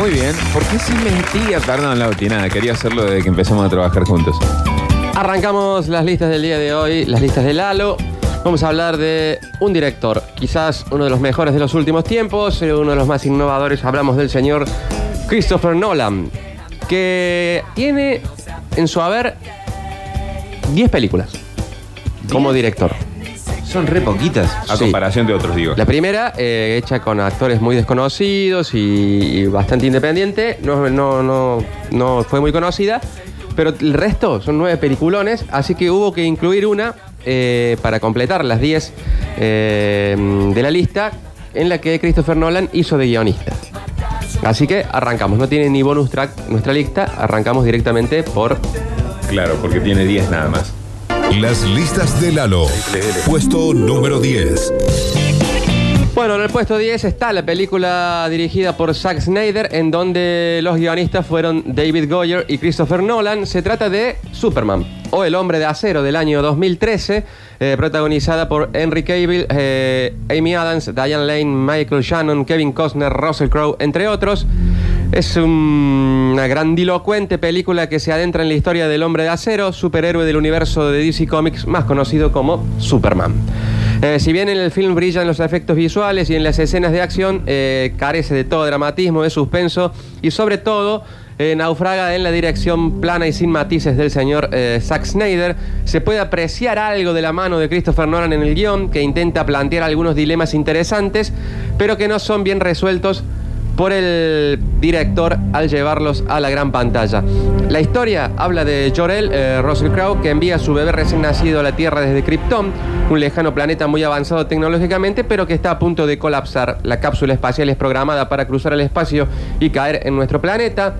Muy bien. ¿Por qué si mentía? Perdón, Lauti, nada. Quería hacerlo desde que empezamos a trabajar juntos. Arrancamos las listas del día de hoy, las listas de Lalo. Vamos a hablar de un director, quizás uno de los mejores de los últimos tiempos, eh, uno de los más innovadores. Hablamos del señor Christopher Nolan, que tiene en su haber 10 películas como director. Son re poquitas. A Sí. comparación de otros, digo. La primera, eh, hecha con actores muy desconocidos y, y bastante independiente, no, no, no, no fue muy conocida, pero el resto son nueve peliculones, así que hubo que incluir una eh, para completar las diez eh, de la lista en la que Christopher Nolan hizo de guionista. Así que arrancamos, no tiene ni bonus track nuestra lista, arrancamos directamente por Claro, porque tiene 10 nada más. Las listas de Lalo. Puesto número 10. Bueno, en el puesto 10 está la película dirigida por Zack Snyder, en donde los guionistas fueron David Goyer y Christopher Nolan. Se trata de Superman, o El Hombre de Acero del año 2013, eh, protagonizada por Henry Cavill, eh, Amy Adams, Diane Lane, Michael Shannon, Kevin Costner, Russell Crowe, entre otros. Es un- una grandilocuente película que se adentra en la historia del Hombre de Acero, superhéroe del universo de DC Comics más conocido como Superman. Eh, si bien en el film brillan los efectos visuales y en las escenas de acción eh, carece de todo dramatismo, de suspenso y sobre todo eh, naufraga en la dirección plana y sin matices del señor eh, Zack Snyder, se puede apreciar algo de la mano de Christopher Nolan en el guion que intenta plantear algunos dilemas interesantes, pero que no son bien resueltos por el director al llevarlos a la gran pantalla. La historia habla de Jor-El, eh, Russell Crowe, que envía a su bebé recién nacido a la Tierra desde Krypton, un lejano planeta muy avanzado tecnológicamente, pero que está a punto de colapsar. La cápsula espacial es programada para cruzar el espacio y caer en nuestro planeta.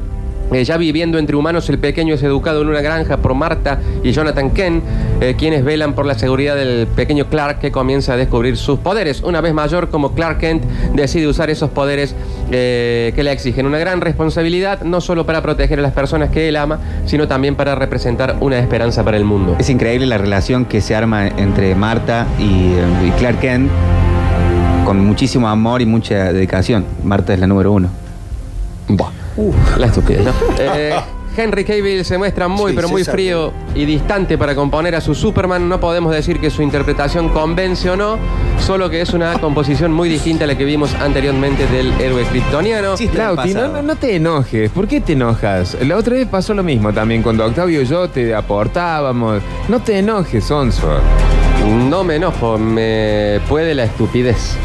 Eh, ya viviendo entre humanos, el pequeño es educado en una granja por Marta y Jonathan Kent, eh, quienes velan por la seguridad del pequeño Clark que comienza a descubrir sus poderes. Una vez mayor, como Clark Kent decide usar esos poderes eh, que le exigen una gran responsabilidad, no solo para proteger a las personas que él ama, sino también para representar una esperanza para el mundo. Es increíble la relación que se arma entre Marta y, y Clark Kent con muchísimo amor y mucha dedicación. Marta es la número uno. Buah. La estupidez, ¿no? Eh, Henry Cavill se muestra muy, Sí, pero muy frío y distante para componer a su Superman. No podemos decir que su interpretación convence o no, solo que es una composición muy distinta a la que vimos anteriormente del héroe kryptoniano. Chiste del Lauti, no, pasado. no, no te enojes. ¿Por qué te enojas? La otra vez pasó lo mismo también. Cuando Octavio y yo te aportábamos. No te enojes, Onso. No me enojo, me puede la estupidez.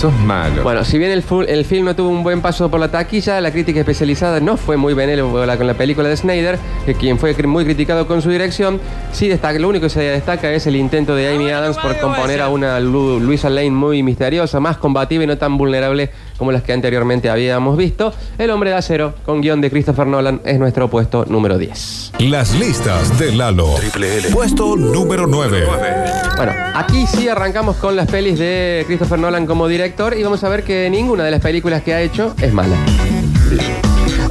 Sos malo. Bueno, si bien el, fu- el film no tuvo un buen paso por la taquilla, la crítica especializada no fue muy benévola con la película de Snyder, que quien fue cri- muy criticado con su dirección. Sí destaca, lo único que se destaca es el intento de Amy Adams por componer a una Lu- Luisa Lane muy misteriosa, más combativa y no tan vulnerable como las que anteriormente habíamos visto. El hombre de acero, con guion de Christopher Nolan, es nuestro puesto número 10. Las listas de Lalo. Puesto número 9. Bueno, aquí sí arrancamos con las pelis de Christopher Nolan como director y vamos a ver que ninguna de las películas que ha hecho es mala.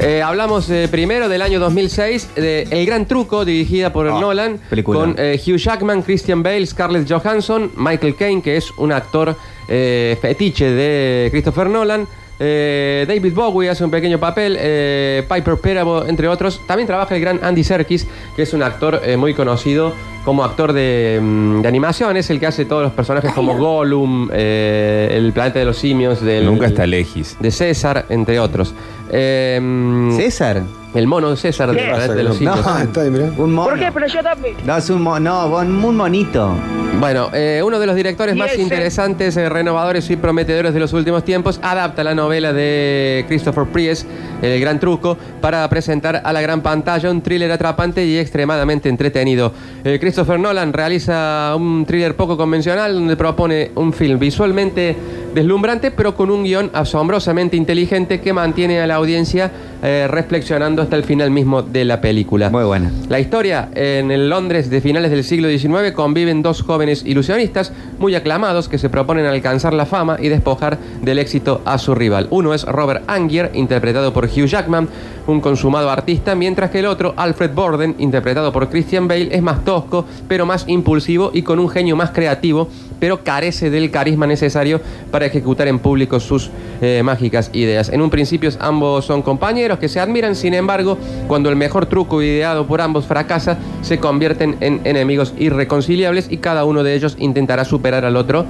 Eh, hablamos eh, primero del año 2006 de El Gran Truco, dirigida por Ah, Nolan, película. con eh, Hugh Jackman, Christian Bale, Scarlett Johansson, Michael Caine, que es un actor eh, fetiche de Christopher Nolan. eh, David Bowie hace un pequeño papel, eh, Piper Perabo, entre otros. También trabaja el gran Andy Serkis, que es un actor eh, muy conocido como actor de, mm, de animación. Es el que hace todos los personajes como Gollum, El planeta de los simios, del, Nunca está lejos. de César, entre otros. Eh, mm, ¿César? el mono de César de los No, simios. Está ahí, mirá. Un mono. ¿Por qué? Pero yo también. No, es un, mo- no, un, un monito. Bueno, eh, uno de los directores Y más ese- interesantes, eh, renovadores y prometedores de los últimos tiempos adapta la novela de Christopher Priest, El Gran Truco, para presentar a la gran pantalla un thriller atrapante y extremadamente entretenido. Eh, Christopher Nolan realiza un thriller poco convencional donde propone un film visualmente deslumbrante, pero con un guion asombrosamente inteligente que mantiene a la audiencia eh, reflexionando hasta el final mismo de la película. Muy buena. La historia, en el Londres de finales del siglo XIX conviven dos jóvenes ilusionistas muy aclamados que se proponen alcanzar la fama y despojar del éxito a su rival. Uno es Robert Angier, interpretado por Hugh Jackman, un consumado artista, mientras que el otro, Alfred Borden, interpretado por Christian Bale, es más tosco, pero más impulsivo y con un genio más creativo, pero carece del carisma necesario para ejecutar en público sus eh, mágicas ideas. En un principio ambos son compañeros que se admiran, sin embargo, cuando el mejor truco ideado por ambos fracasa, se convierten en enemigos irreconciliables y cada uno de ellos intentará superar al otro.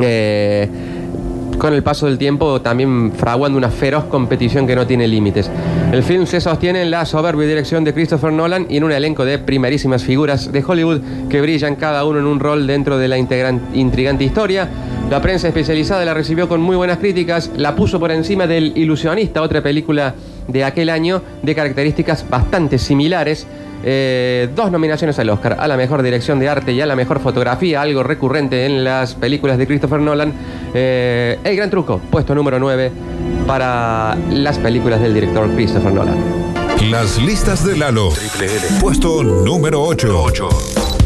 eh, con el paso del tiempo también fraguando una feroz competición que no tiene límites. El film se sostiene en la soberbia dirección de Christopher Nolan y en un elenco de primerísimas figuras de Hollywood que brillan cada uno en un rol dentro de la intrigante historia. La prensa especializada la recibió con muy buenas críticas, la puso por encima del Ilusionista, otra película de aquel año de características bastante similares. Eh, dos nominaciones al Oscar, a la mejor dirección de arte y a la mejor fotografía, algo recurrente en las películas de Christopher Nolan. Eh, el gran truco, puesto número 9 para las películas del director Christopher Nolan. Las listas de Lalo. Puesto número 8.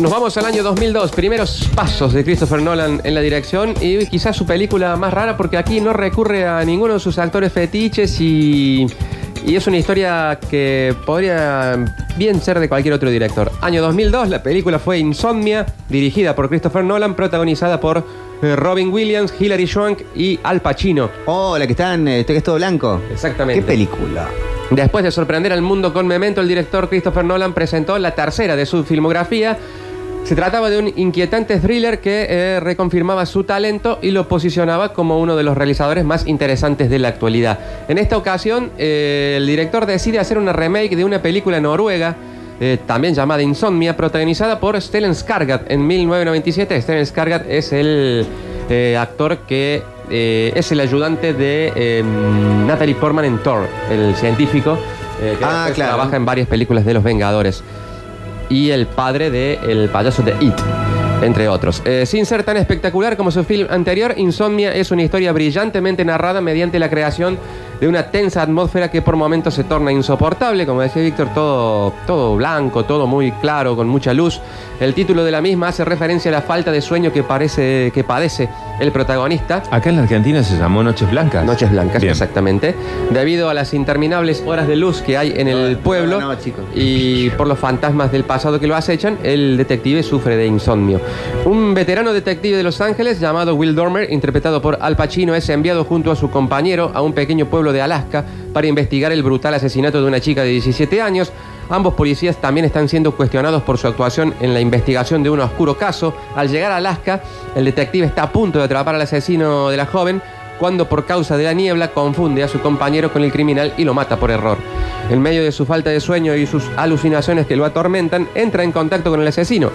Nos vamos al año 2002, primeros pasos de Christopher Nolan en la dirección y quizás su película más rara porque aquí no recurre a ninguno de sus actores fetiches y, y es una historia que podría bien ser de cualquier otro director. Año 2002, la película fue Insomnia, dirigida por Christopher Nolan, protagonizada por eh, Robin Williams, Hilary Swank y Al Pacino. Oh, la que está en, eh, que es todo blanco. Exactamente. ¿Qué película? Después de sorprender al mundo con Memento, el director Christopher Nolan presentó la tercera de su filmografía. Se trataba de un inquietante thriller que eh, reconfirmaba su talento y lo posicionaba como uno de los realizadores más interesantes de la actualidad. En esta ocasión, eh, el director decide hacer una remake de una película noruega, eh, también llamada Insomnia, protagonizada por Stellan Skarsgård en 1997. Stellan Skarsgård es el eh, actor que eh, es el ayudante de eh, Natalie Portman en Thor, el científico que Ah, claro. trabaja en varias películas de los Vengadores y el padre de el payaso de It, entre otros. Eh, sin ser tan espectacular como su film anterior, Insomnia es una historia brillantemente narrada mediante la creación de una tensa atmósfera que por momentos se torna insoportable, como decía Víctor, todo, todo blanco, todo muy claro, con mucha luz. El título de la misma hace referencia a la falta de sueño que, parece, que padece el protagonista. Acá en la Argentina se llamó Noches Blancas. Noches Blancas, Bien. exactamente. Debido a las interminables horas de luz que hay en el pueblo no, y por los fantasmas del pasado que lo acechan, el detective sufre de insomnio. Un veterano detective de Los Ángeles llamado Will Dormer, interpretado por Al Pacino, es enviado junto a su compañero a un pequeño pueblo de Alaska para investigar el brutal asesinato de una chica de 17 años. Ambos policías también están siendo cuestionados por su actuación en la investigación de un oscuro caso. Al llegar a Alaska, el detective está a punto de atrapar al asesino de la joven, cuando por causa de la niebla confunde a su compañero con el criminal y lo mata por error. En medio de su falta de sueño y sus alucinaciones que lo atormentan, entra en contacto con el asesino,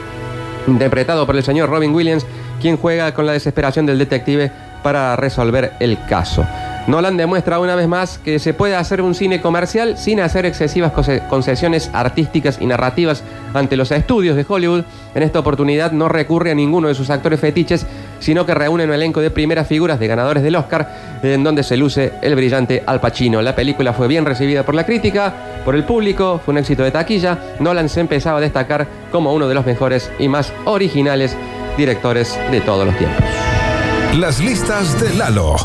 interpretado por el señor Robin Williams, quien juega con la desesperación del detective para resolver el caso. Nolan demuestra una vez más que se puede hacer un cine comercial sin hacer excesivas concesiones artísticas y narrativas ante los estudios de Hollywood. En esta oportunidad no recurre a ninguno de sus actores fetiches, sino que reúne un elenco de primeras figuras de ganadores del Oscar, en donde se luce el brillante Al Pacino. La película fue bien recibida por la crítica, por el público, fue un éxito de taquilla. Nolan se empezaba a destacar como uno de los mejores y más originales directores de todos los tiempos. Las listas de Lalo.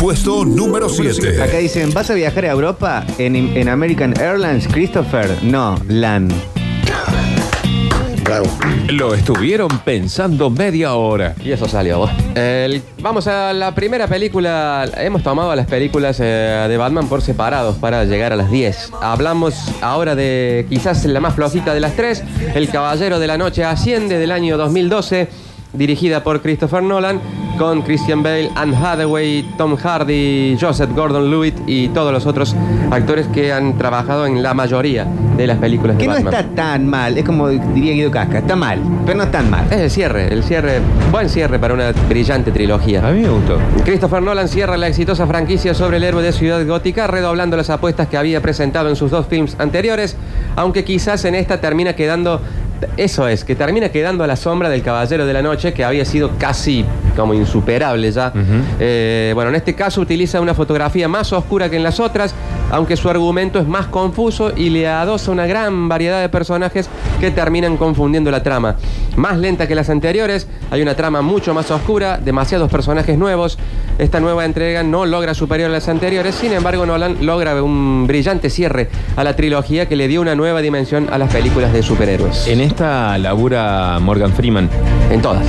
Puesto número 7. Acá dicen, ¿vas a viajar a Europa en, en American Airlines, Christopher? No, LAN. Lo estuvieron pensando media hora. Y eso salió. vos. El- vamos a la primera película. Hemos tomado las películas eh, de Batman por separados para llegar a las 10. Hablamos ahora de quizás la más flojita de las tres, El Caballero de la Noche Asciende del año 2012, dirigida por Christopher Nolan, con Christian Bale, Anne Hathaway, Tom Hardy, Joseph Gordon-Levitt y todos los otros actores que han trabajado en la mayoría de las películas de Que no está tan mal, es como diría Guido Casca, está mal, pero no tan mal. Es el cierre, el cierre, buen cierre para una brillante trilogía. A mí me gustó. Christopher Nolan cierra la exitosa franquicia sobre el héroe de Ciudad Gótica, redoblando las apuestas que había presentado en sus dos films anteriores, aunque quizás en esta termina quedando, eso es, que termina quedando a la sombra del Caballero de la Noche, que había sido casi como insuperable ya. Eh, bueno, en este caso utiliza una fotografía más oscura que en las otras, aunque su argumento es más confuso y le adosa una gran variedad de personajes que terminan confundiendo la trama. Más lenta que las anteriores, hay una trama mucho más oscura, demasiados personajes nuevos. Esta nueva entrega no logra superior a las anteriores, sin embargo Nolan logra un brillante cierre a la trilogía que le dio una nueva dimensión a las películas de superhéroes. En esta labura Morgan Freeman. En todas.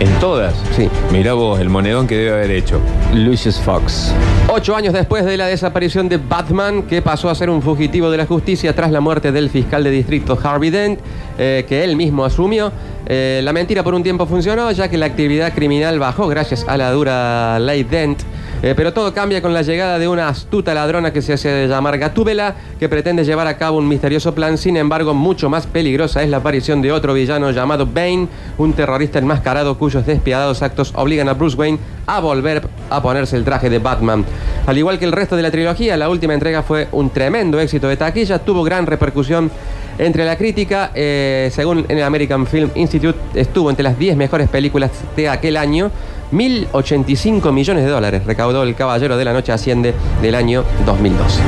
En todas. Sí. Mirá vos el monedón que debe haber hecho. Lucius Fox. Ocho años después de la desaparición de Batman, que pasó a ser un fugitivo de la justicia tras la muerte del fiscal de distrito Harvey Dent, eh, que él mismo asumió, eh, la mentira por un tiempo funcionó, ya que la actividad criminal bajó gracias a la dura ley Dent. Eh, pero todo cambia con la llegada de una astuta ladrona que se hace llamar Gatúbela, que pretende llevar a cabo un misterioso plan. Sin embargo, mucho más peligrosa es la aparición de otro villano llamado Bane, un terrorista enmascarado cuyos despiadados actos obligan a Bruce Wayne a volver a ponerse el traje de Batman. Al igual que el resto de la trilogía, la última entrega fue un tremendo éxito de taquilla, tuvo gran repercusión entre la crítica, eh, según el American Film Institute, estuvo entre las 10 mejores películas de aquel año. 1.085 millones de dólares recaudó el Caballero de la Noche Asciende del año 2012.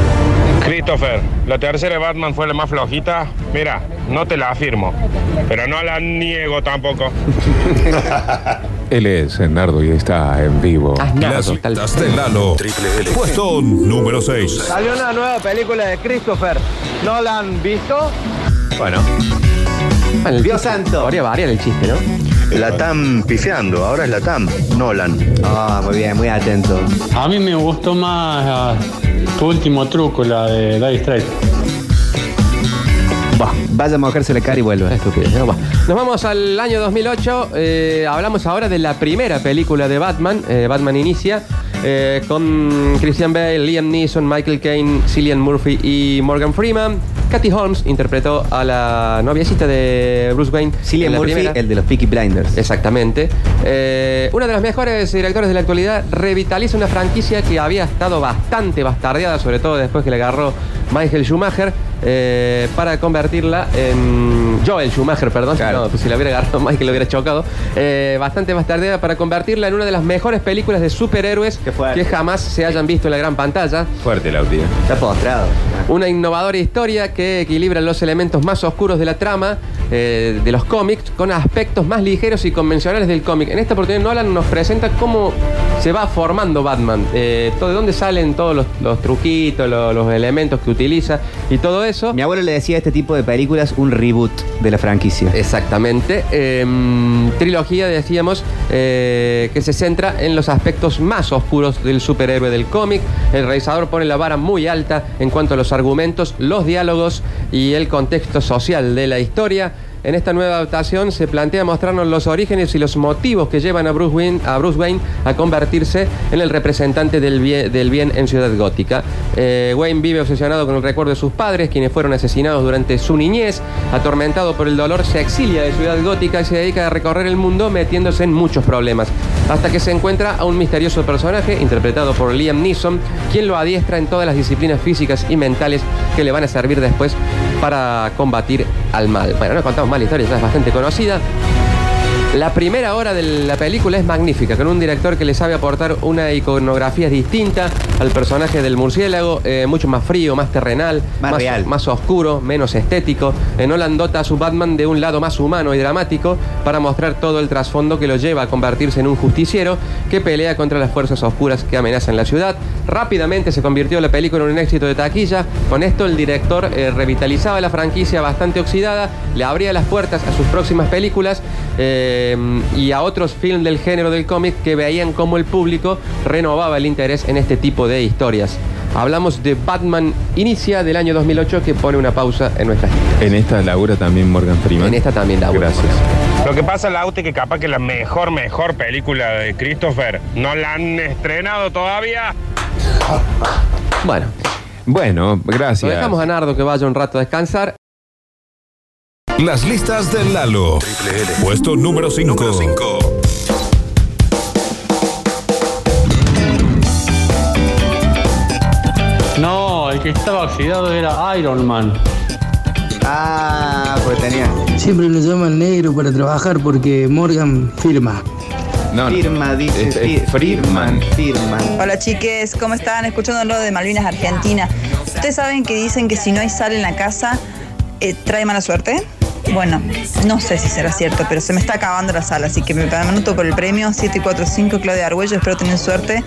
Christopher, la tercera de Batman fue la más flojita. Mira, no te la afirmo, pero no la niego tampoco. Él es Nardo y está en vivo. Ah, Las de Lalo. Puesto número 6. Salió una nueva película de Christopher. ¿No la han visto? Bueno, Bueno, el Dios chiste- santo. Podría variar el chiste, ¿no? La TAM pifiando, ahora es la TAM, Nolan. Ah, muy bien, muy atento. A mí me gustó más ah, tu último truco, la de Dire Straits. Bah, vaya a mojarse la cara y vuelva. Bueno, Nos vamos al año 2008. eh, hablamos ahora de la primera película de Batman. eh, Batman Inicia. eh, con Christian Bale, Liam Neeson, Michael Caine, Cillian Murphy y Morgan Freeman. Katy Holmes interpretó a la noviecita de Bruce Wayne. Cillian Murphy, primera. el de los Peaky Blinders. Exactamente. Eh, uno de los mejores directores de la actualidad revitaliza una franquicia que había estado bastante bastardeada, sobre todo después que le agarró Michael Schumacher, eh, para convertirla en. Joel Schumacher, perdón. Claro. No, pues si la hubiera agarrado Michael lo hubiera chocado. Eh, bastante bastardeada para convertirla en una de las mejores películas de superhéroes que jamás se hayan visto en la gran pantalla. fuerte la audiencia. Está postrado. Una innovadora historia que equilibra los elementos más oscuros de la trama eh, de los cómics con aspectos más ligeros y convencionales del cómic. En esta oportunidad Nolan nos presenta cómo se va formando Batman, eh, todo, de dónde salen todos los, los truquitos, lo- los, elementos que utiliza y todo eso. Mi abuelo le decía a este tipo de películas un reboot de la franquicia. Exactamente. Em, trilogía, decíamos, eh, que se centra en los aspectos más oscuros del superhéroe del cómic. El realizador pone la vara muy alta en cuanto a los argumentos, los diálogos y el contexto social de la historia. En esta nueva adaptación se plantea mostrarnos los orígenes y los motivos que llevan a Bruce Wayne a, convertirse en el representante del bien, del bien en Ciudad Gótica. Eh, Wayne vive obsesionado con el recuerdo de sus padres, quienes fueron asesinados durante su niñez. Atormentado por el dolor, se exilia de Ciudad Gótica y se dedica a recorrer el mundo metiéndose en muchos problemas. Hasta que se encuentra a un misterioso personaje, interpretado por Liam Neeson, quien lo adiestra en todas las disciplinas físicas y mentales que le van a servir después para combatir al mal. Bueno, no contamos más la historia, ya es bastante conocida. La primera hora de la película es magnífica, con un director que le sabe aportar una iconografía distinta al personaje del murciélago, eh, mucho más frío, más terrenal, Más real. más oscuro, menos estético. Nolan dota a su Batman de un lado más humano y dramático para mostrar todo el trasfondo que lo lleva a convertirse en un justiciero que pelea contra las fuerzas oscuras que amenazan la ciudad. Rápidamente se convirtió la película en un éxito de taquilla. Con esto el director eh, revitalizaba la franquicia bastante oxidada, le abría las puertas a sus próximas películas eh, y a otros films del género del cómic que veían cómo el público renovaba el interés en este tipo de historias. Hablamos de Batman Inicia del año 2008 que pone una pausa en nuestra En esta labura también Morgan Freeman. En esta también labura Gracias. Lo que pasa, Lauti, que capaz que la mejor, mejor película de Christopher no la han estrenado todavía. Bueno, Bueno, lo gracias. dejamos a Nardo que vaya un rato a descansar. Las listas de Lalo. Puesto número 5. No, el que estaba oxidado era Iron Man. Ah, pues tenía. Siempre lo llaman negro para trabajar porque Morgan firma. No, no. Firma, dice. Es- es Friedman. Firman. Hola chiques, ¿cómo están? Escuchando lo de Malvinas Argentina. ¿Ustedes saben que dicen que si no hay sal en la casa, eh, trae mala suerte? Bueno, no sé si será cierto, pero se me está acabando la sal, así que me anoto por el premio 745 Claudia Argüello, espero tener suerte,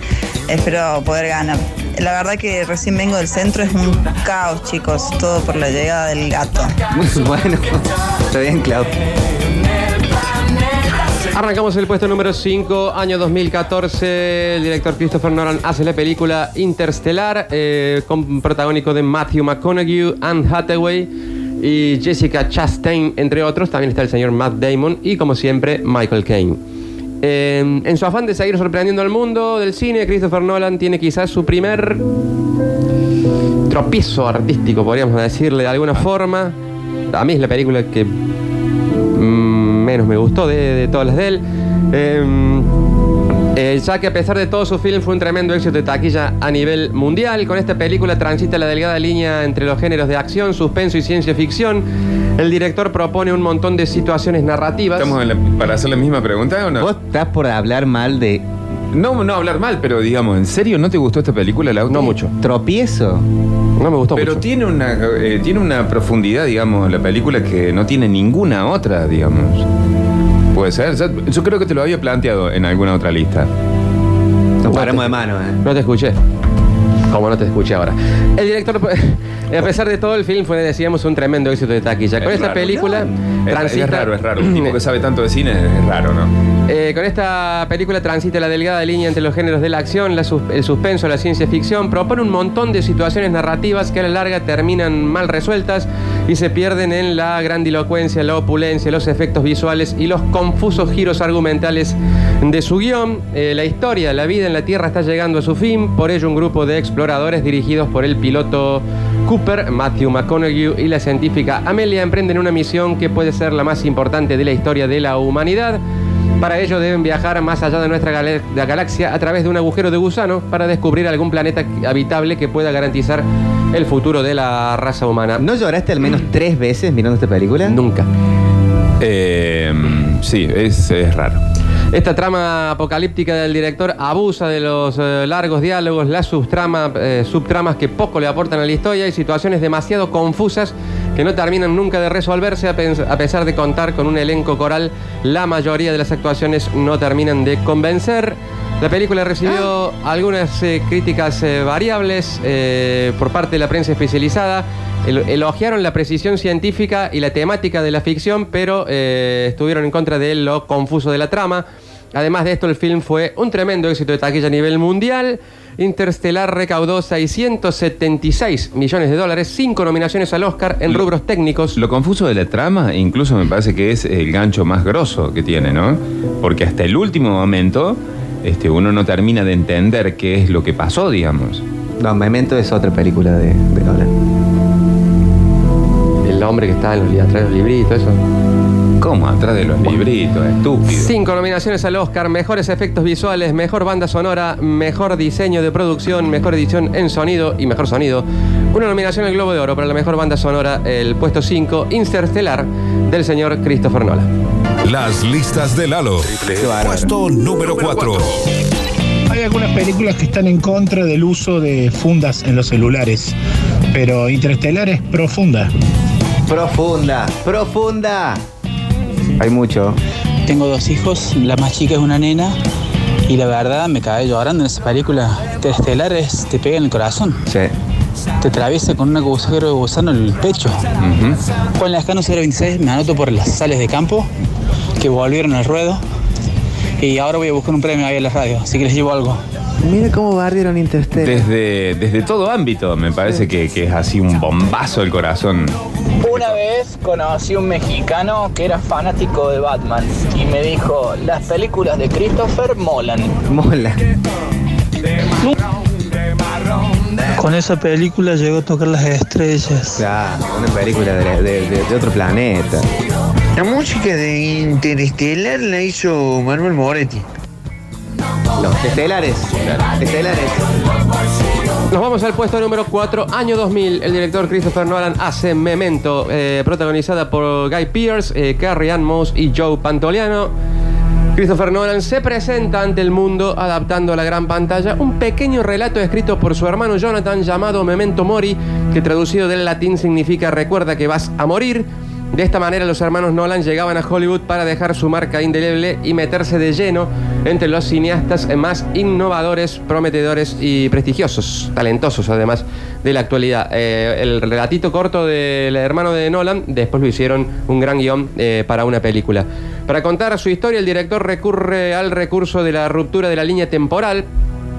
espero poder ganar. La verdad que recién vengo del centro, es un caos chicos, todo por la llegada del gato. bueno, está bien, Clau. Arrancamos el puesto número 5, año 2014. El director Christopher Nolan hace la película Interstellar, eh, con protagónico de Matthew McConaughey, Anne Hathaway y Jessica Chastain, entre otros. También está el señor Matt Damon y, como siempre, Michael Caine. Eh, en su afán de seguir sorprendiendo al mundo del cine, Christopher Nolan tiene quizás su primer tropiezo artístico, podríamos decirle de alguna forma. A mí es la película que mm, menos me gustó de, todas las de él. Eh, eh, ya que a pesar de todo su film fue un tremendo éxito de taquilla a nivel mundial, con esta película transita la delgada línea entre los géneros de acción, suspenso y ciencia ficción. El director propone un montón de situaciones narrativas. ¿Estamos en la- para hacer la misma pregunta o no? Vos estás por hablar mal de No, no hablar mal, pero digamos, ¿en serio no te gustó esta película, Lauti? No mucho. tropiezo. No me gustó Pero mucho. tiene una, eh, tiene una profundidad, digamos, la película que no tiene ninguna otra, digamos. Puede ser. Yo, yo creo que te lo había planteado en alguna otra lista. Nos paramos de mano, ¿eh? No te escuché. Como no te escuché ahora. El director, a pesar de todo, el film fue, decíamos, un tremendo éxito de taquilla. Con Es esta raro. película Es, transita. es raro, es raro. Un tipo que sabe tanto de cine es raro, ¿no? Eh, con esta película transita la delgada línea entre los géneros de la acción, la sus- el suspenso, la ciencia ficción. Propone un montón de situaciones narrativas que a la larga terminan mal resueltas y se pierden en la grandilocuencia, la opulencia, los efectos visuales y los confusos giros argumentales de su guion. Eh, la historia, la vida en la Tierra está llegando a su fin. Por ello, un grupo de exploradores dirigidos por el piloto Cooper, Matthew McConaughey y la científica Amelia emprenden una misión que puede ser la más importante de la historia de la humanidad. Para ello deben viajar más allá de nuestra gale- de la galaxia a través de un agujero de gusano para descubrir algún planeta habitable que pueda garantizar el futuro de la raza humana. ¿No lloraste al menos tres veces mirando esta película? Nunca. Eh, sí, es, es raro. Esta trama apocalíptica del director abusa de los eh, largos diálogos, las subtrama- eh, subtramas que poco le aportan a la historia y situaciones demasiado confusas que no terminan nunca de resolverse a, pesar de contar con un elenco coral. La mayoría de las actuaciones no terminan de convencer. La película recibió algunas eh, críticas variables por parte de la prensa especializada. El- elogiaron la precisión científica y la temática de la ficción, pero eh, estuvieron en contra de lo confuso de la trama. Además de esto, el film fue un tremendo éxito de taquilla a nivel mundial. Interstellar recaudó 676 millones de dólares, cinco nominaciones al Oscar en Lo- rubros técnicos. Lo confuso de la trama, incluso me parece que es el gancho más grosso que tiene, ¿no? Porque hasta el último momento, este, uno no termina de entender qué es lo que pasó, digamos. No, Memento es otra película de, de Nolan. El hombre que está en los, atrás de los libritos, eso. ¿Cómo? Atrás de los libritos, estúpido. Cinco nominaciones al Oscar, mejores efectos visuales, mejor banda sonora, mejor diseño de producción, mejor edición en sonido y mejor sonido. Una nominación al Globo de Oro para la mejor banda sonora, el puesto 5, Interstellar, del señor Christopher Nolan. Las listas de Lalo. Puesto número 4. Hay algunas películas que están en contra del uso de fundas en los celulares, pero Interestelar es profunda. Profunda, profunda. Hay mucho. Tengo dos hijos, la más chica es una nena y la verdad me caí llorando en esa película. Interestelar es, te pega en el corazón, Sí. te atraviesa con un agujero de gusano en el pecho. Con la escano 026 me anoto por las sales de campo que volvieron al ruedo y ahora voy a buscar un premio ahí en la radio, así que les llevo algo. Mira cómo barrieron Interstellar. Desde, desde todo ámbito, me parece que, que es así un bombazo el corazón. Una vez conocí un mexicano que era fanático de Batman y me dijo, las películas de Christopher molan. Mola. Con esa película llegó a tocar las estrellas. Claro, una película de, de- de- de otro planeta. La música de Interestelar la hizo Manuel Moretti. Los estelares. Estelares. Nos vamos al puesto número 4, año 2000. El director Christopher Nolan hace Memento, eh, protagonizada por Guy Pearce, eh, Carrie Ann Moss y Joe Pantoliano. Christopher Nolan se presenta ante el mundo adaptando a la gran pantalla un pequeño relato escrito por su hermano Jonathan llamado Memento Mori, que traducido del latín significa recuerda que vas a morir. De esta manera los hermanos Nolan llegaban a Hollywood para dejar su marca indeleble y meterse de lleno entre los cineastas más innovadores, prometedores y prestigiosos, talentosos además de la actualidad. Eh, el relatito corto del hermano de Nolan, después lo hicieron un gran guion eh, para una película. Para contar su historia, el director recurre al recurso de la ruptura de la línea temporal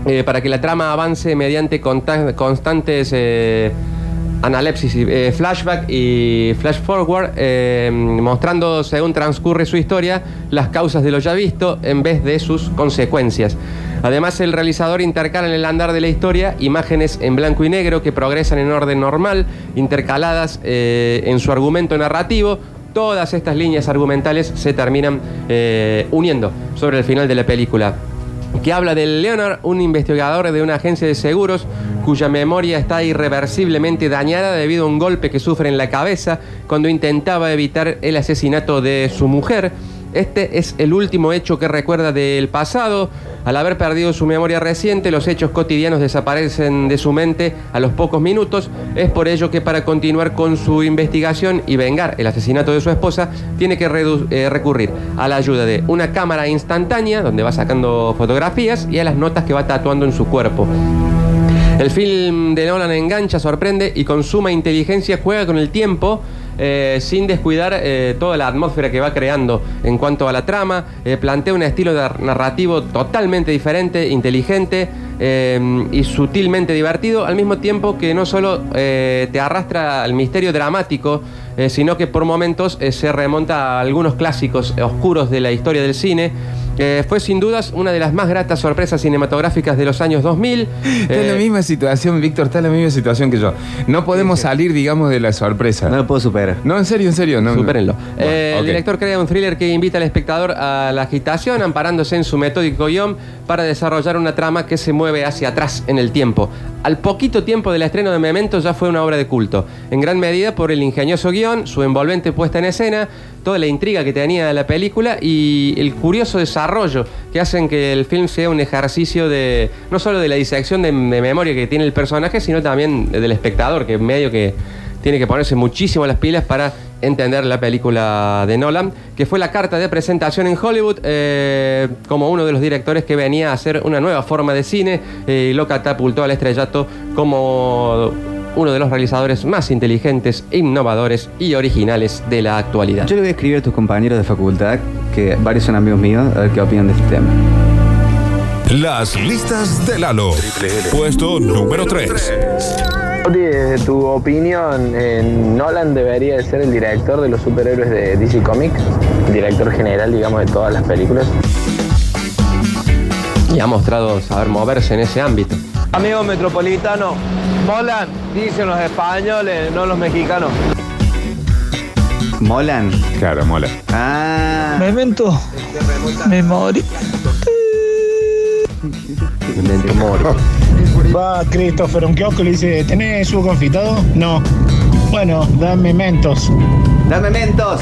eh, para que la trama avance mediante constantes analepsis, eh, flashback y flash forward, eh, mostrando según transcurre su historia las causas de lo ya visto en vez de sus consecuencias. Además, el realizador intercala en el andar de la historia imágenes en blanco y negro que progresan en orden normal, intercaladas eh, en su argumento narrativo. Todas estas líneas argumentales se terminan uniendo sobre el final de la película que habla de Leonard, un investigador de una agencia de seguros cuya memoria está irreversiblemente dañada debido a un golpe que sufre en la cabeza cuando intentaba evitar el asesinato de su mujer. Este es el último hecho que recuerda del pasado. Al haber perdido su memoria reciente, los hechos cotidianos desaparecen de su mente a los pocos minutos. Es por ello que para continuar con su investigación y vengar el asesinato de su esposa, tiene que eh, recurrir a la ayuda de una cámara instantánea, donde va sacando fotografías, y a las notas que va tatuando en su cuerpo. El film de Nolan engancha, sorprende y con suma inteligencia juega con el tiempo. Eh, sin descuidar eh, toda la atmósfera que va creando en cuanto a la trama, eh, plantea un estilo narrativo totalmente diferente, inteligente eh, y sutilmente divertido, al mismo tiempo que no solo te arrastra al misterio dramático, eh, sino que por momentos eh, se remonta a algunos clásicos oscuros de la historia del cine. Eh, fue sin dudas una de las más gratas sorpresas cinematográficas de los años 2000. Está en la misma situación, Víctor, está en la misma situación que yo. No podemos salir, digamos, de la sorpresa. No lo puedo superar. No, en serio, en serio. No, Supérenlo. Bueno, Eh. El director crea un thriller que invita al espectador a la agitación, amparándose en su metódico guion para desarrollar una trama que se mueve hacia atrás en el tiempo. Al poquito tiempo del estreno de Memento ya fue una obra de culto, en gran medida por el ingenioso guion, su envolvente puesta en escena, toda la intriga que tenía la película y el curioso desarrollo que hacen que el film sea un ejercicio de no solo de la disección de, de memoria que tiene el personaje, sino también del espectador, que medio que tiene que ponerse muchísimo las pilas para entender la película de Nolan, que fue la carta de presentación en Hollywood eh, como uno de los directores que venía a hacer una nueva forma de cine eh, y lo catapultó al estrellato como uno de los realizadores más inteligentes, innovadores y originales de la actualidad. Yo le voy a escribir a tus compañeros de facultad, que varios son amigos míos, a ver qué opinan de este tema. Las listas de Lalo. Puesto número 3. Desde tu opinión, eh, Nolan debería de ser el director de los superhéroes de DC Comics, director general, digamos, de todas las películas. Y ha mostrado saber moverse en ese ámbito. Amigo metropolitano, Molan, dicen los españoles, no los mexicanos. ¿Molan? Claro, mola. Ah. Memento. Memoria. Memento mori. Va Christopher a un kiosco y le dice, ¿tenés su confitado? No. Bueno, dame mentos. Dame mentos.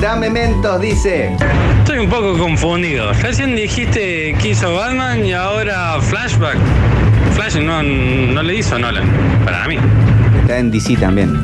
Dame mentos, dice. Estoy un poco confundido. Recién dijiste que hizo Batman y ahora Flashback. Flash no, no le hizo Nolan, para mí. Está en DC también.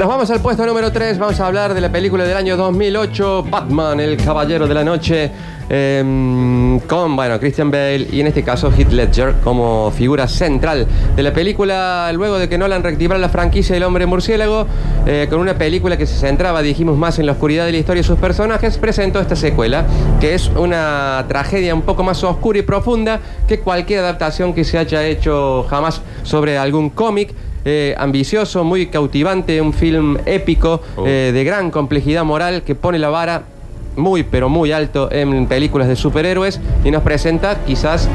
Nos vamos al puesto número 3. Vamos a hablar de la película del año 2008, Batman, el Caballero de la Noche, eh, con bueno, Christian Bale y en este caso Heath Ledger como figura central de la película. Luego de que Nolan reactivara la franquicia del Hombre Murciélago, eh, con una película que se centraba, dijimos, más en la oscuridad de la historia de sus personajes, presentó esta secuela, que es una tragedia un poco más oscura y profunda que cualquier adaptación que se haya hecho jamás sobre algún cómic. Eh, ambicioso, muy cautivante, un film épico, eh, de gran complejidad moral que pone la vara muy pero muy alto en películas de superhéroes y nos presenta quizás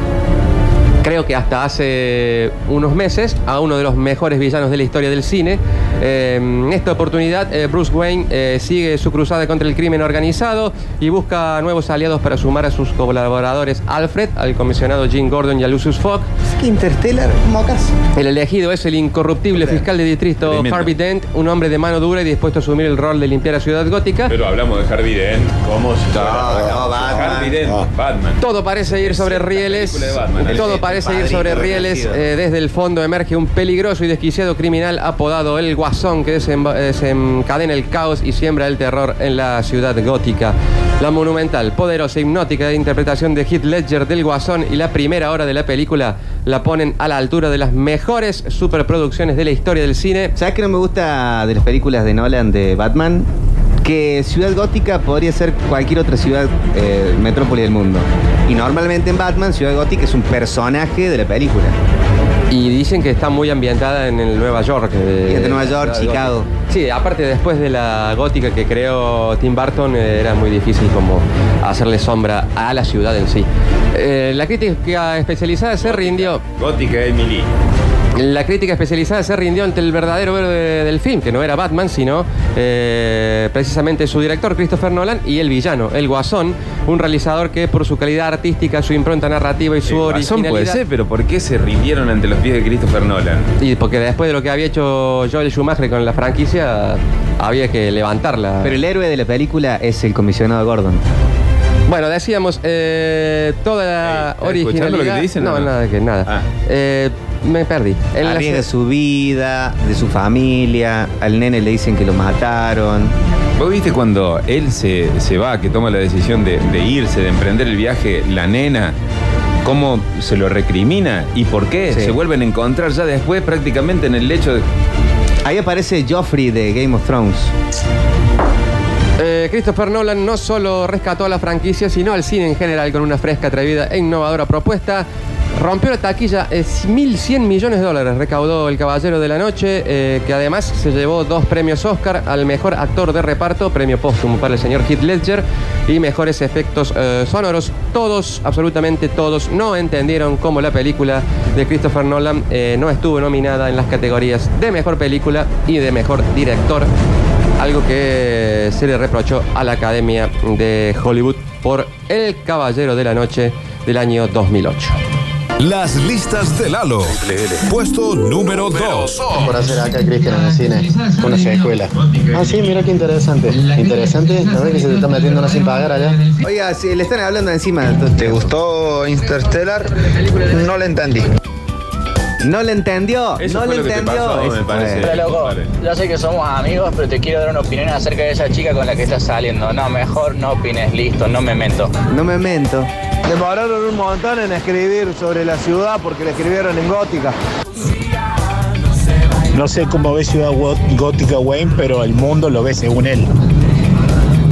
creo que hasta hace unos meses a uno de los mejores villanos de la historia del cine Eh, en esta oportunidad, eh, Bruce Wayne eh, sigue su cruzada contra el crimen organizado y busca nuevos aliados para sumar a sus colaboradores Alfred, al comisionado Jim Gordon y a Lucius Fogg. Es que Interstellar, mocas. El elegido es el incorruptible fiscal de distrito Tremendo. Harvey Dent, un hombre de mano dura y dispuesto a asumir el rol de limpiar la ciudad gótica. Pero hablamos de Harvey Dent. ¿Cómo se no, Batman. Harvey Dent, Batman. Todo parece ir sobre rieles. Batman. Todo El parece ir sobre rieles. eh, desde el fondo emerge un peligroso y desquiciado criminal apodado el Guasón que desemba- desencadena el caos y siembra el terror en la ciudad gótica. La monumental, poderosa, hipnótica interpretación de Heath Ledger del Guasón y la primera hora de la película la ponen a la altura de las mejores superproducciones de la historia del cine. ¿Sabes qué no me gusta de las películas de Nolan de Batman? Que Ciudad Gótica podría ser cualquier otra ciudad eh, metrópoli del mundo. Y normalmente en Batman, Ciudad Gótica es un personaje de la película. Y dicen que está muy ambientada en el Nueva York. eh, Fíjate, Nueva York, Chicago. gótica. Sí, aparte después de la gótica que creó Tim Burton, eh, era muy difícil como hacerle sombra a la ciudad en sí. Eh, la crítica especializada se rindió. Gótica Emily. La crítica especializada se rindió ante el verdadero héroe de- del film, que no era Batman, sino eh, precisamente su director, Christopher Nolan, y el villano, el Guasón, un realizador que por su calidad artística, su impronta narrativa y su Razón originalidad... puede ser, pero ¿por qué se rindieron ante los pies de Christopher Nolan? Y porque después de lo que había hecho Joel Schumacher con la franquicia, había que levantarla. Pero el héroe de la película es el comisionado Gordon. Bueno, decíamos, eh, toda la ¿estás escuchando originalidad... lo que te dicen No, o no? nada, que nada. Ah. Eh, me perdí. En la Arriesga su vida, de su familia. Al nene le dicen que lo mataron. ¿Vos viste cuando él se, se va, que toma la decisión de, de irse, de emprender el viaje, la nena, cómo se lo recrimina y por qué? Sí. Se vuelven a encontrar ya después prácticamente en el lecho de... Ahí aparece Joffrey de Game of Thrones. Eh, Christopher Nolan no solo rescató a la franquicia, sino al cine en general con una fresca, atrevida e innovadora propuesta. Rompió la taquilla, es 1.100 millones de dólares recaudó El Caballero de la Noche, eh, que además se llevó dos premios Oscar al mejor actor de reparto, premio póstumo para el señor Heath Ledger, y mejores efectos eh, sonoros. Todos, absolutamente todos, no entendieron cómo la película de Christopher Nolan no estuvo nominada en las categorías de mejor película y de mejor director algo que se le reprochó a la Academia de Hollywood por El Caballero de la Noche del año 2008. Las listas de Lalo. Puesto número 2. por hacer acá Cristian en el cine, una secuela. Ah, sí, mira qué interesante. Interesante, ¿no ves que se te está metiendo una sin pagar allá? Oiga, si le están hablando encima. entonces- ¿Te gustó Interstellar? No la entendí. No le entendió. Eso no fue le lo que te entendió. pasó, me Eso parece. fue. Pero loco, Vale. ya sé que somos amigos, pero te quiero dar una opinión acerca de esa chica con la que estás saliendo. No, mejor no opines, listo, no me mento. No me mento. Demoraron un montón en escribir sobre la ciudad porque la escribieron en gótica. No sé cómo ve Ciudad Gó- Gótica Wayne, pero el mundo lo ve según él.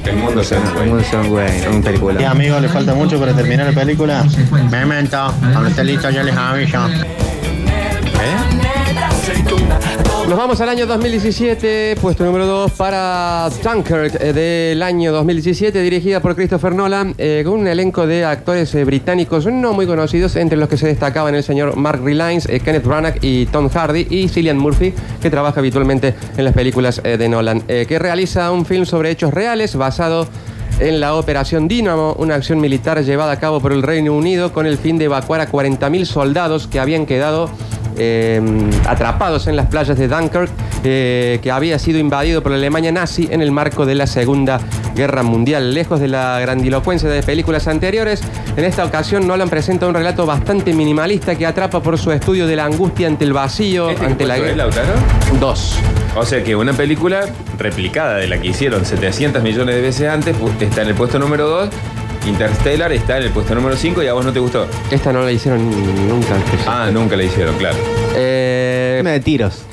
El mundo se Como un John Wayne, un Y película. amigos, ¿le falta mucho para terminar la película? Memento, cuando esté listo ya les aviso. Nos vamos al año 2017, puesto número 2 para Dunkirk eh, del año 2017, dirigida por Christopher Nolan, eh, con un elenco de actores eh, británicos no muy conocidos, entre los que se destacaban el señor Mark Rylance, eh, Kenneth Branagh y Tom Hardy, y Cillian Murphy, que trabaja habitualmente en las películas eh, de Nolan, eh, que realiza un film sobre hechos reales basado en la Operación Dínamo, una acción militar llevada a cabo por el Reino Unido con el fin de evacuar a 40.000 soldados que habían quedado eh, atrapados en las playas de Dunkirk, eh, que había sido invadido por la Alemania nazi en el marco de la Segunda Guerra Mundial. Lejos de la grandilocuencia de películas anteriores, en esta ocasión Nolan presenta un relato bastante minimalista que atrapa por su estudio de la angustia ante el vacío, ¿Este ante la guerra. Dos. O sea que una película replicada de la que hicieron 700 millones de veces antes está en el puesto número 2. Interstellar está en el puesto número 5 y a vos no te gustó. Esta no la hicieron nunca. Ah, nunca la hicieron, claro. Eh, de tiros.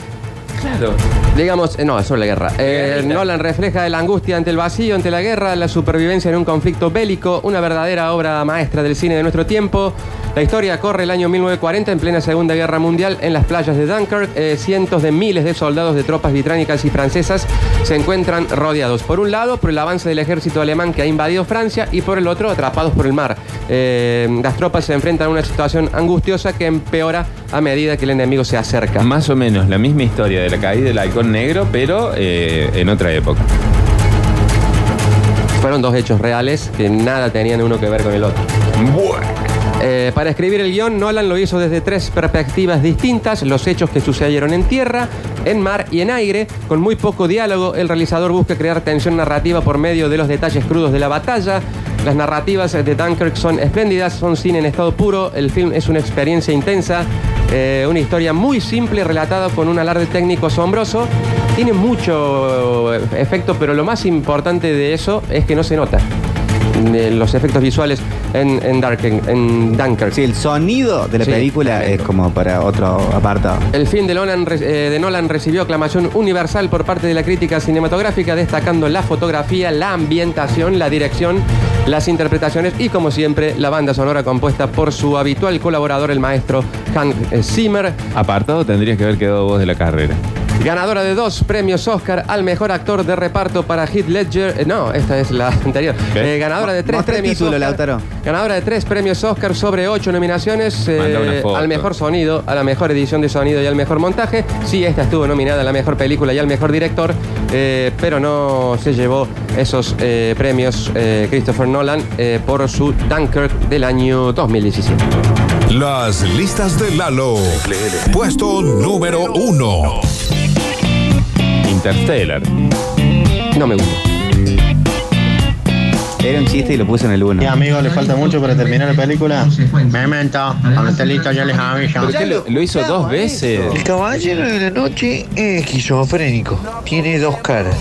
Claro. Digamos, eh, no, sobre la guerra. Eh. Nolan refleja la angustia ante el vacío, ante la guerra, la supervivencia en un conflicto bélico, una verdadera obra maestra del cine de nuestro tiempo. La historia corre el año 1940 en plena Segunda Guerra Mundial en las playas de Dunkirk. Eh, cientos de miles de soldados de tropas británicas y francesas se encuentran rodeados. Por un lado, por el avance del ejército alemán que ha invadido Francia y por el otro, atrapados por el mar. Eh, las tropas se enfrentan a una situación angustiosa que empeora a medida que el enemigo se acerca. Más o menos la misma historia de la caída del halcón negro, pero eh, en otra época. Fueron dos hechos reales que nada tenían uno que ver con el otro. Eh, para escribir el guion, Nolan lo hizo desde tres perspectivas distintas, los hechos que sucedieron en tierra, en mar y en aire, con muy poco diálogo. El realizador busca crear tensión narrativa por medio de los detalles crudos de la batalla. Las narrativas de Dunkirk son espléndidas, son cine en estado puro, el film es una experiencia intensa, eh, una historia muy simple relatada con un alarde técnico asombroso. Tiene mucho eh, efecto, pero lo más importante de eso es que no se nota. Eh, los efectos visuales en, en, Dark- en Dunkirk. Sí, el sonido de la Sí, película es como para otro apartado. El film de Nolan, re- eh, de Nolan recibió aclamación universal por parte de la crítica cinematográfica, destacando la fotografía, la ambientación, la dirección, las interpretaciones y, como siempre, la banda sonora compuesta por su habitual colaborador, el maestro Hans eh, Zimmer. Apartado tendrías que haber quedado vos de la carrera. Ganadora de dos premios Oscar al mejor actor de reparto para Heath Ledger. eh, no, esta es la anterior. Eh, ganadora de tres el premios título, Oscar. Lautaro. Ganadora de tres premios Oscar sobre ocho nominaciones eh, Manda una foto. al mejor sonido, a la mejor edición de sonido y al mejor montaje. Sí, esta estuvo nominada a la mejor película y al mejor director, eh, pero no se llevó esos eh, premios eh, Christopher Nolan eh, por su Dunkirk del año 2017. Las listas de Lalo. Puesto número uno. Interstellar. No me gusta. Era un chiste y lo puse en el 1. Y amigo, le falta mucho para terminar la película. Memento, cuando esté listo ya les aviso. ¿Por qué lo, lo hizo dos veces? El caballero de la noche es esquizofrénico. Tiene dos caras.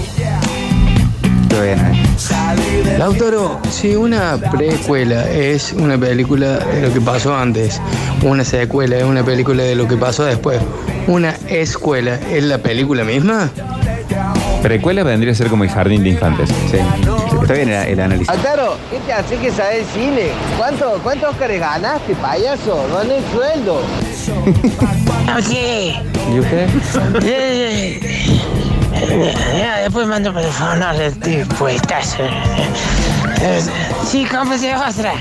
Bien, eh. Lautaro, si una precuela es una película de lo que pasó antes, una secuela es una película de lo que pasó después, una escuela es la película misma. Precuela vendría a ser como el jardín de infantes. Sí. Está bien el, el análisis. Altaro, ¿qué te hace que sabes cine? ¿Cuánto, ¿Cuántos Oscars ganaste, payaso? No en el sueldo. ¿Y usted? Eh, Ya, después mando por favor, no le estoy puestas. Sí, cómprese otra.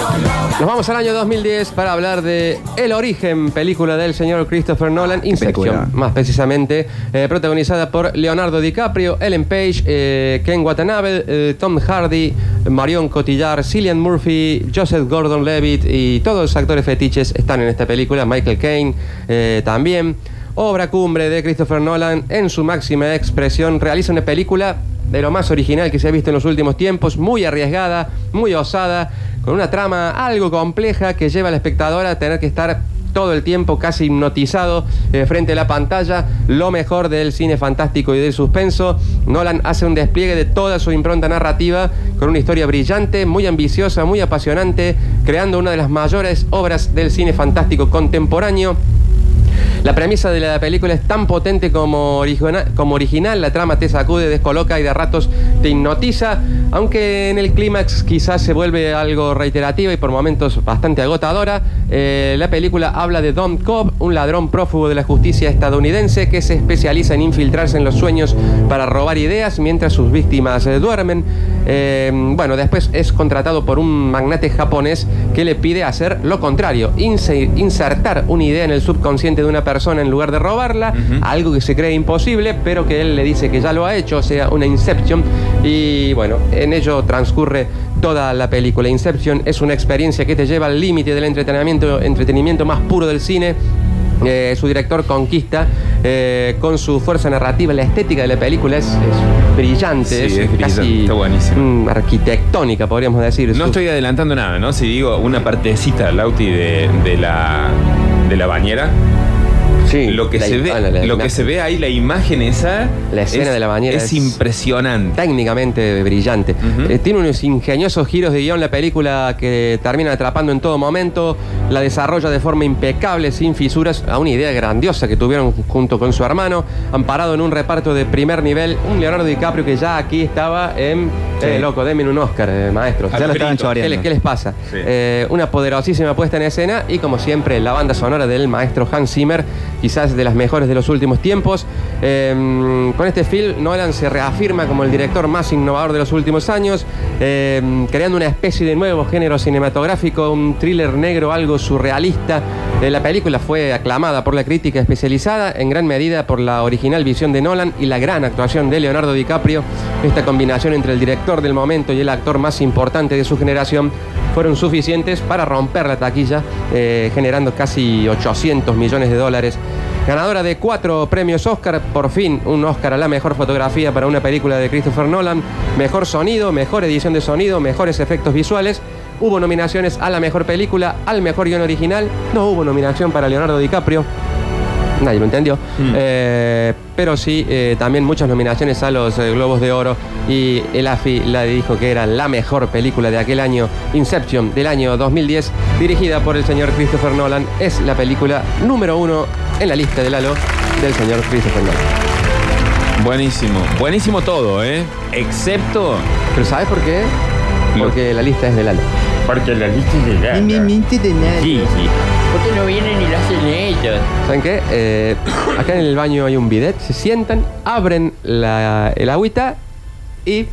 Nos vamos al año 2010 para hablar de El Origen, película del señor Christopher Nolan, Inception, película. más precisamente, eh, protagonizada por Leonardo DiCaprio, Ellen Page, eh, Ken Watanabe, eh, Tom Hardy, Marion Cotillard, Cillian Murphy, Joseph Gordon-Levitt y todos los actores fetiches están en esta película, Michael Caine también. Obra cumbre de Christopher Nolan en su máxima expresión, realiza una película de lo más original que se ha visto en los últimos tiempos, muy arriesgada, muy osada, con una trama algo compleja que lleva al espectador a tener que estar todo el tiempo casi hipnotizado eh, frente a la pantalla, lo mejor del cine fantástico y del suspenso. Nolan hace un despliegue de toda su impronta narrativa con una historia brillante, muy ambiciosa, muy apasionante, creando una de las mayores obras del cine fantástico contemporáneo. La premisa de la película es tan potente como, origina- como original, la trama te sacude, descoloca y de ratos te hipnotiza, aunque en el clímax quizás se vuelve algo reiterativa y por momentos bastante agotadora. Eh, la película habla de Don Cobb, un ladrón prófugo de la justicia estadounidense que se especializa en infiltrarse en los sueños para robar ideas mientras sus víctimas eh, duermen. Eh, bueno, después es contratado por un magnate japonés que le pide hacer lo contrario, inse- insertar una idea en el subconsciente de una persona en lugar de robarla, algo que se cree imposible, pero que él le dice que ya lo ha hecho, o sea, una Inception. Y bueno, en ello transcurre toda la película. Inception es una experiencia que te lleva al límite del entretenimiento, entretenimiento más puro del cine. Eh, su director conquista eh, con su fuerza narrativa, la estética de la película es, es brillante, Sí, es, es brillante, casi está buenísimo. mm, arquitectónica, podríamos decir. No Su- estoy adelantando nada, ¿no? Si digo una partecita, Lauti, de, de la, de la bañera. Sí, lo que, la se ve, ah, la- la lo que se ve ahí, la imagen esa. La escena es- de la bañera Es, es- impresionante. técnicamente brillante. Eh, tiene unos ingeniosos giros de guion la película que termina atrapando en todo momento, la desarrolla de forma impecable, sin fisuras, a una idea grandiosa que tuvieron junto con su hermano, amparado en un reparto de primer nivel, un Leonardo DiCaprio que ya aquí estaba en... Eh, loco, denme un Oscar, eh, maestro. Ya lo estaban ¿Qué, choreando. le- qué les pasa? Sí. Eh, una poderosísima puesta en escena y como siempre la banda sonora del maestro Hans Zimmer, quizás de las mejores de los últimos tiempos. Eh, con este film Nolan se reafirma como el director más innovador de los últimos años, eh, creando una especie de nuevo género cinematográfico, un thriller negro algo surrealista Eh, la película fue aclamada por la crítica especializada, en gran medida por la original visión de Nolan y la gran actuación de Leonardo DiCaprio. Esta combinación entre el director del momento y el actor más importante de su generación fueron suficientes para romper la taquilla, eh, generando casi 800 millones de dólares. Ganadora de cuatro premios Oscar, por fin un Oscar a la mejor fotografía para una película de Christopher Nolan, mejor sonido, mejor edición de sonido, mejores efectos visuales. Hubo nominaciones a la mejor película, al mejor guion original. No hubo nominación para Leonardo DiCaprio. Nadie lo entendió. Eh, pero sí, eh, también muchas nominaciones a los eh, Globos de Oro. Y el AFI la dijo que era la mejor película de aquel año, Inception, del año 2010, dirigida por el señor Christopher Nolan. Es la película número uno en la lista del Halo del señor Christopher Nolan. Buenísimo, buenísimo todo, ¿eh? Excepto. ¿Pero sabes por qué? Porque la lista es del Halo. Porque la lista es de la. Sí, sí. ¿Por qué no vienen y lo hacen ellos? ¿Saben qué? Eh, acá en el baño hay un bidet, se sientan, abren la- el agüita y